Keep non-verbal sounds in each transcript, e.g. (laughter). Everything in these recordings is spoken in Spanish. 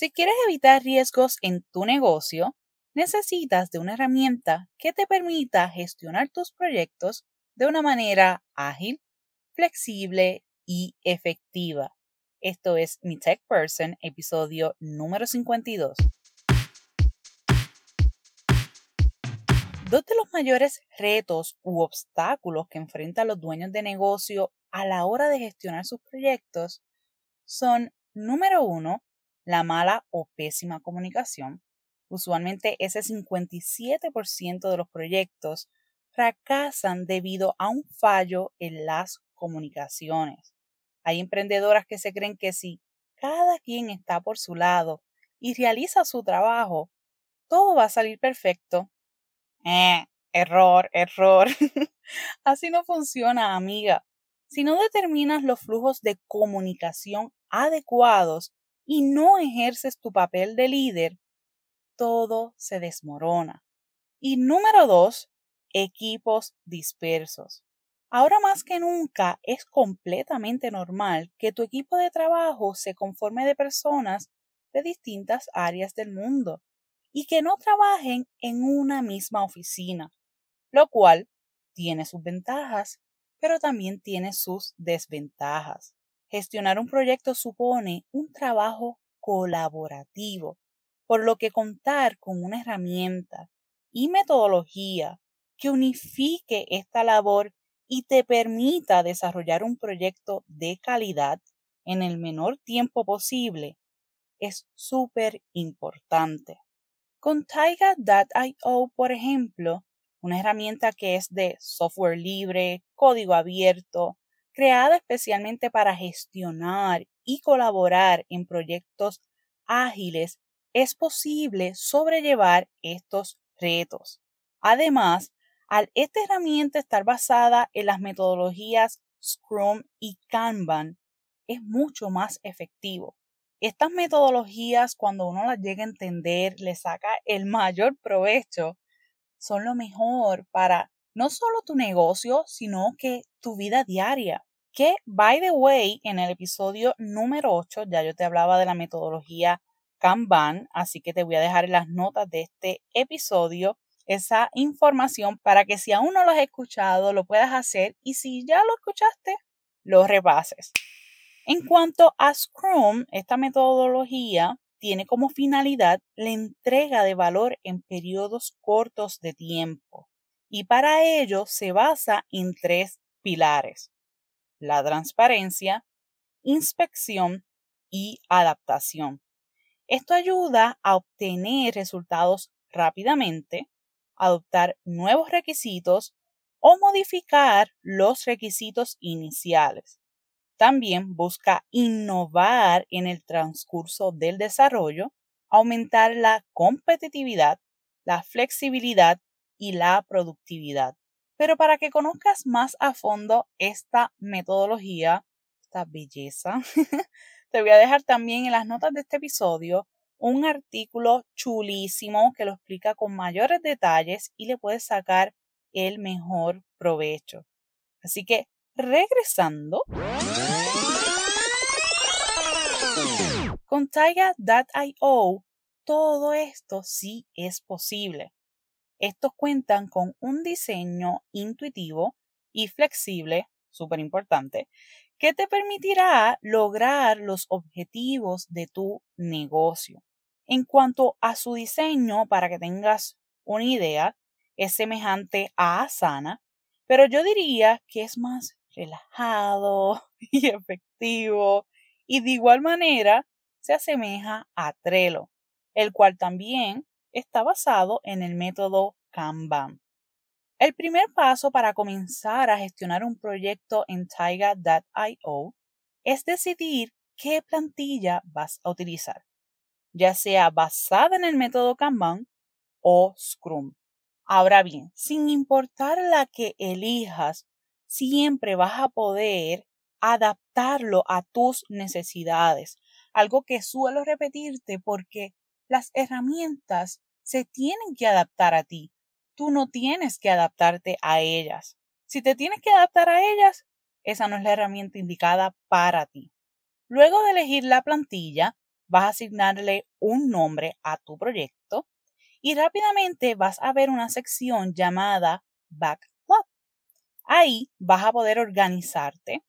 Si quieres evitar riesgos en tu negocio, necesitas de una herramienta que te permita gestionar tus proyectos de una manera ágil, flexible y efectiva. Esto es Mi Tech Person, episodio número 52. Dos de los mayores retos u obstáculos que enfrentan los dueños de negocio a la hora de gestionar sus proyectos son, número uno, la mala o pésima comunicación. Usualmente ese 57% de los proyectos fracasan debido a un fallo en las comunicaciones. Hay emprendedoras que se creen que si cada quien está por su lado y realiza su trabajo, todo va a salir perfecto. Eh, error, error. (laughs) Así no funciona, amiga. Si no determinas los flujos de comunicación adecuados y no ejerces tu papel de líder, todo se desmorona. Y número dos, equipos dispersos. Ahora más que nunca es completamente normal que tu equipo de trabajo se conforme de personas de distintas áreas del mundo y que no trabajen en una misma oficina, lo cual tiene sus ventajas, pero también tiene sus desventajas. Gestionar un proyecto supone un trabajo colaborativo, por lo que contar con una herramienta y metodología que unifique esta labor y te permita desarrollar un proyecto de calidad en el menor tiempo posible es súper importante. Con Taiga.io, por ejemplo, una herramienta que es de software libre, código abierto, creada especialmente para gestionar y colaborar en proyectos ágiles, es posible sobrellevar estos retos. Además, al esta herramienta estar basada en las metodologías Scrum y Kanban, es mucho más efectivo. Estas metodologías, cuando uno las llega a entender, le saca el mayor provecho, son lo mejor para no solo tu negocio, sino que tu vida diaria que, by the way, en el episodio número 8 ya yo te hablaba de la metodología Kanban, así que te voy a dejar en las notas de este episodio esa información para que si aún no lo has escuchado, lo puedas hacer y si ya lo escuchaste, lo repases. En cuanto a Scrum, esta metodología tiene como finalidad la entrega de valor en periodos cortos de tiempo y para ello se basa en tres pilares la transparencia, inspección y adaptación. Esto ayuda a obtener resultados rápidamente, adoptar nuevos requisitos o modificar los requisitos iniciales. También busca innovar en el transcurso del desarrollo, aumentar la competitividad, la flexibilidad y la productividad. Pero para que conozcas más a fondo esta metodología, esta belleza, (laughs) te voy a dejar también en las notas de este episodio un artículo chulísimo que lo explica con mayores detalles y le puedes sacar el mejor provecho. Así que, regresando, con Taiga.io, todo esto sí es posible. Estos cuentan con un diseño intuitivo y flexible, súper importante, que te permitirá lograr los objetivos de tu negocio. En cuanto a su diseño, para que tengas una idea, es semejante a Asana, pero yo diría que es más relajado (laughs) y efectivo y de igual manera se asemeja a Trello, el cual también está basado en el método Kanban. El primer paso para comenzar a gestionar un proyecto en Taiga.io es decidir qué plantilla vas a utilizar, ya sea basada en el método Kanban o Scrum. Ahora bien, sin importar la que elijas, siempre vas a poder adaptarlo a tus necesidades, algo que suelo repetirte porque las herramientas se tienen que adaptar a ti. Tú no tienes que adaptarte a ellas. Si te tienes que adaptar a ellas, esa no es la herramienta indicada para ti. Luego de elegir la plantilla, vas a asignarle un nombre a tu proyecto y rápidamente vas a ver una sección llamada Backlog. Ahí vas a poder organizarte,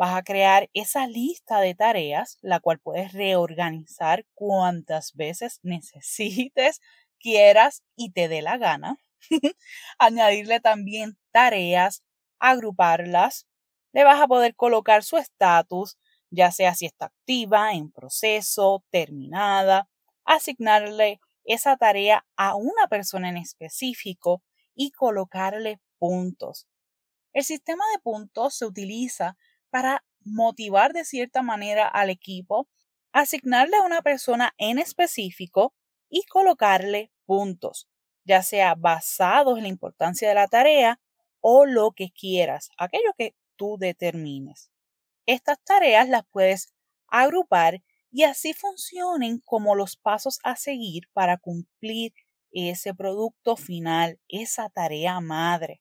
vas a crear esa lista de tareas, la cual puedes reorganizar cuantas veces necesites, quieras y te dé la gana. (laughs) Añadirle también tareas, agruparlas, le vas a poder colocar su estatus, ya sea si está activa, en proceso, terminada, asignarle esa tarea a una persona en específico y colocarle puntos. El sistema de puntos se utiliza para motivar de cierta manera al equipo, asignarle a una persona en específico y colocarle puntos, ya sea basados en la importancia de la tarea o lo que quieras, aquello que tú determines. Estas tareas las puedes agrupar y así funcionen como los pasos a seguir para cumplir ese producto final, esa tarea madre.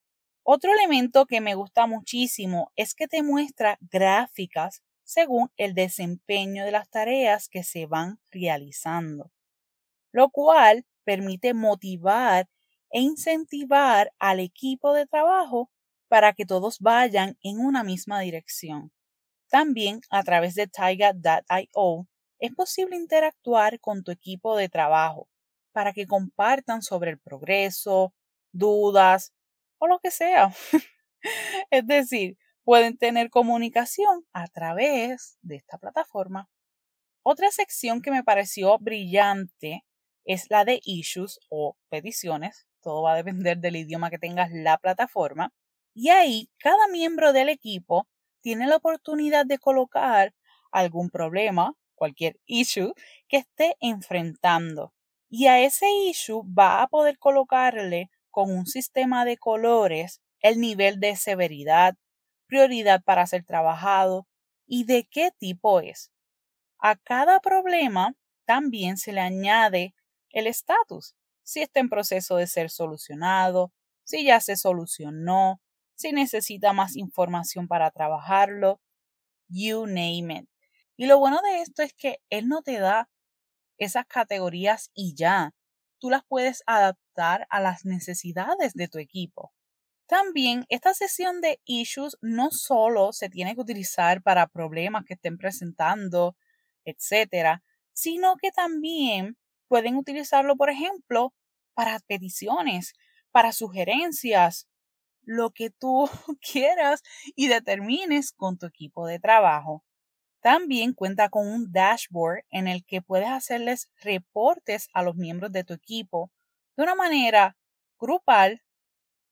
Otro elemento que me gusta muchísimo es que te muestra gráficas según el desempeño de las tareas que se van realizando, lo cual permite motivar e incentivar al equipo de trabajo para que todos vayan en una misma dirección. También a través de Taiga.io es posible interactuar con tu equipo de trabajo para que compartan sobre el progreso, dudas o lo que sea. (laughs) es decir, pueden tener comunicación a través de esta plataforma. Otra sección que me pareció brillante es la de issues o peticiones. Todo va a depender del idioma que tengas la plataforma. Y ahí cada miembro del equipo tiene la oportunidad de colocar algún problema, cualquier issue que esté enfrentando. Y a ese issue va a poder colocarle con un sistema de colores el nivel de severidad, prioridad para ser trabajado y de qué tipo es. A cada problema también se le añade el estatus, si está en proceso de ser solucionado, si ya se solucionó, si necesita más información para trabajarlo, you name it. Y lo bueno de esto es que él no te da esas categorías y ya. Tú las puedes adaptar a las necesidades de tu equipo. También esta sesión de issues no solo se tiene que utilizar para problemas que estén presentando, etcétera, sino que también pueden utilizarlo, por ejemplo, para peticiones, para sugerencias, lo que tú (laughs) quieras y determines con tu equipo de trabajo. También cuenta con un dashboard en el que puedes hacerles reportes a los miembros de tu equipo de una manera grupal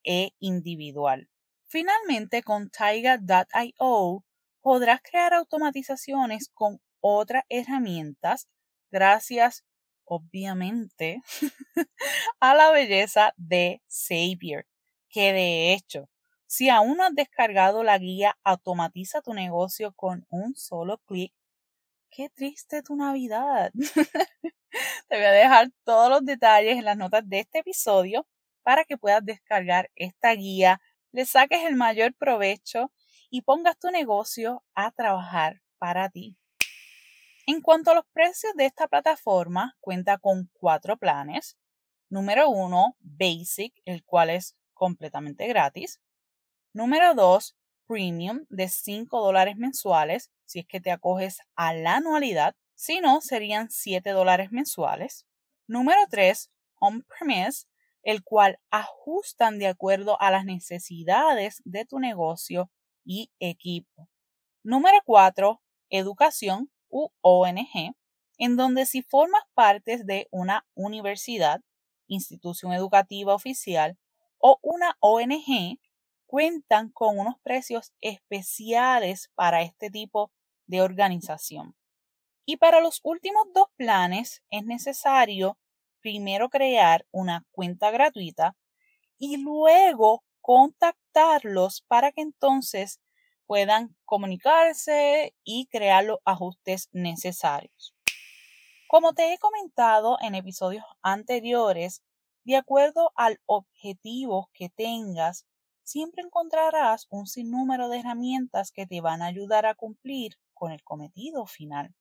e individual. Finalmente, con Taiga.io podrás crear automatizaciones con otras herramientas gracias, obviamente, (laughs) a la belleza de Xavier que de hecho, si aún no has descargado la guía Automatiza tu negocio con un solo clic, qué triste tu Navidad. (laughs) Te voy a dejar todos los detalles en las notas de este episodio para que puedas descargar esta guía, le saques el mayor provecho y pongas tu negocio a trabajar para ti. En cuanto a los precios de esta plataforma, cuenta con cuatro planes. Número uno, Basic, el cual es completamente gratis. Número 2, Premium de 5 dólares mensuales si es que te acoges a la anualidad. Si no, serían 7 dólares mensuales. Número 3, On-Premise, el cual ajustan de acuerdo a las necesidades de tu negocio y equipo. Número 4, Educación u ONG, en donde si formas parte de una universidad, institución educativa oficial o una ONG cuentan con unos precios especiales para este tipo de organización. Y para los últimos dos planes es necesario primero crear una cuenta gratuita y luego contactarlos para que entonces puedan comunicarse y crear los ajustes necesarios. Como te he comentado en episodios anteriores, de acuerdo al objetivo que tengas, siempre encontrarás un sinnúmero de herramientas que te van a ayudar a cumplir con el cometido final.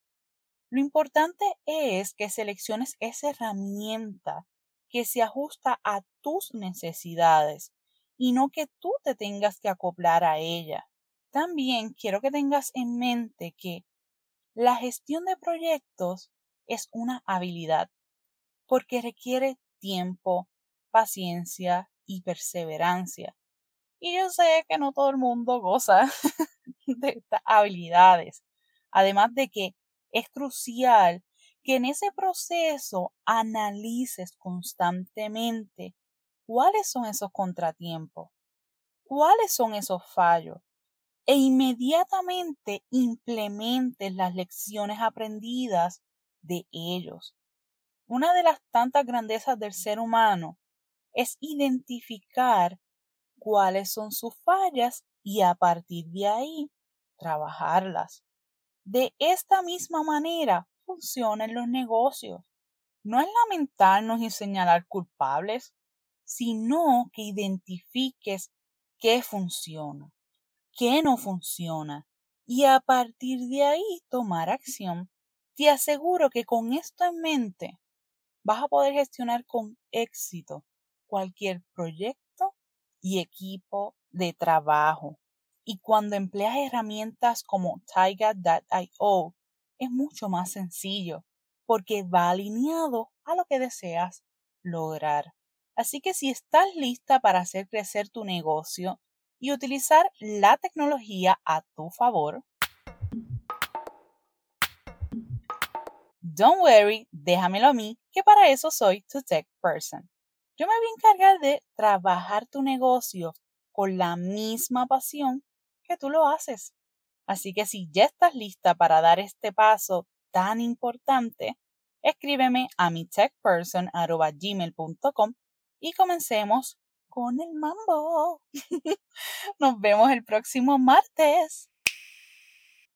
Lo importante es que selecciones esa herramienta que se ajusta a tus necesidades y no que tú te tengas que acoplar a ella. También quiero que tengas en mente que la gestión de proyectos es una habilidad porque requiere tiempo, paciencia y perseverancia. Y yo sé que no todo el mundo goza (laughs) de estas habilidades. Además de que es crucial que en ese proceso analices constantemente cuáles son esos contratiempos, cuáles son esos fallos e inmediatamente implementes las lecciones aprendidas de ellos. Una de las tantas grandezas del ser humano es identificar cuáles son sus fallas y a partir de ahí trabajarlas. De esta misma manera funcionan los negocios. No es lamentarnos y señalar culpables, sino que identifiques qué funciona, qué no funciona y a partir de ahí tomar acción. Te aseguro que con esto en mente vas a poder gestionar con éxito cualquier proyecto y equipo de trabajo. Y cuando empleas herramientas como Taiga.io, es mucho más sencillo porque va alineado a lo que deseas lograr. Así que si estás lista para hacer crecer tu negocio y utilizar la tecnología a tu favor, Don't worry, déjamelo a mí, que para eso soy tu tech person. Yo me voy a encargar de trabajar tu negocio con la misma pasión que tú lo haces. Así que si ya estás lista para dar este paso tan importante, escríbeme a mi techperson.gmail.com y comencemos con el mambo. (laughs) Nos vemos el próximo martes.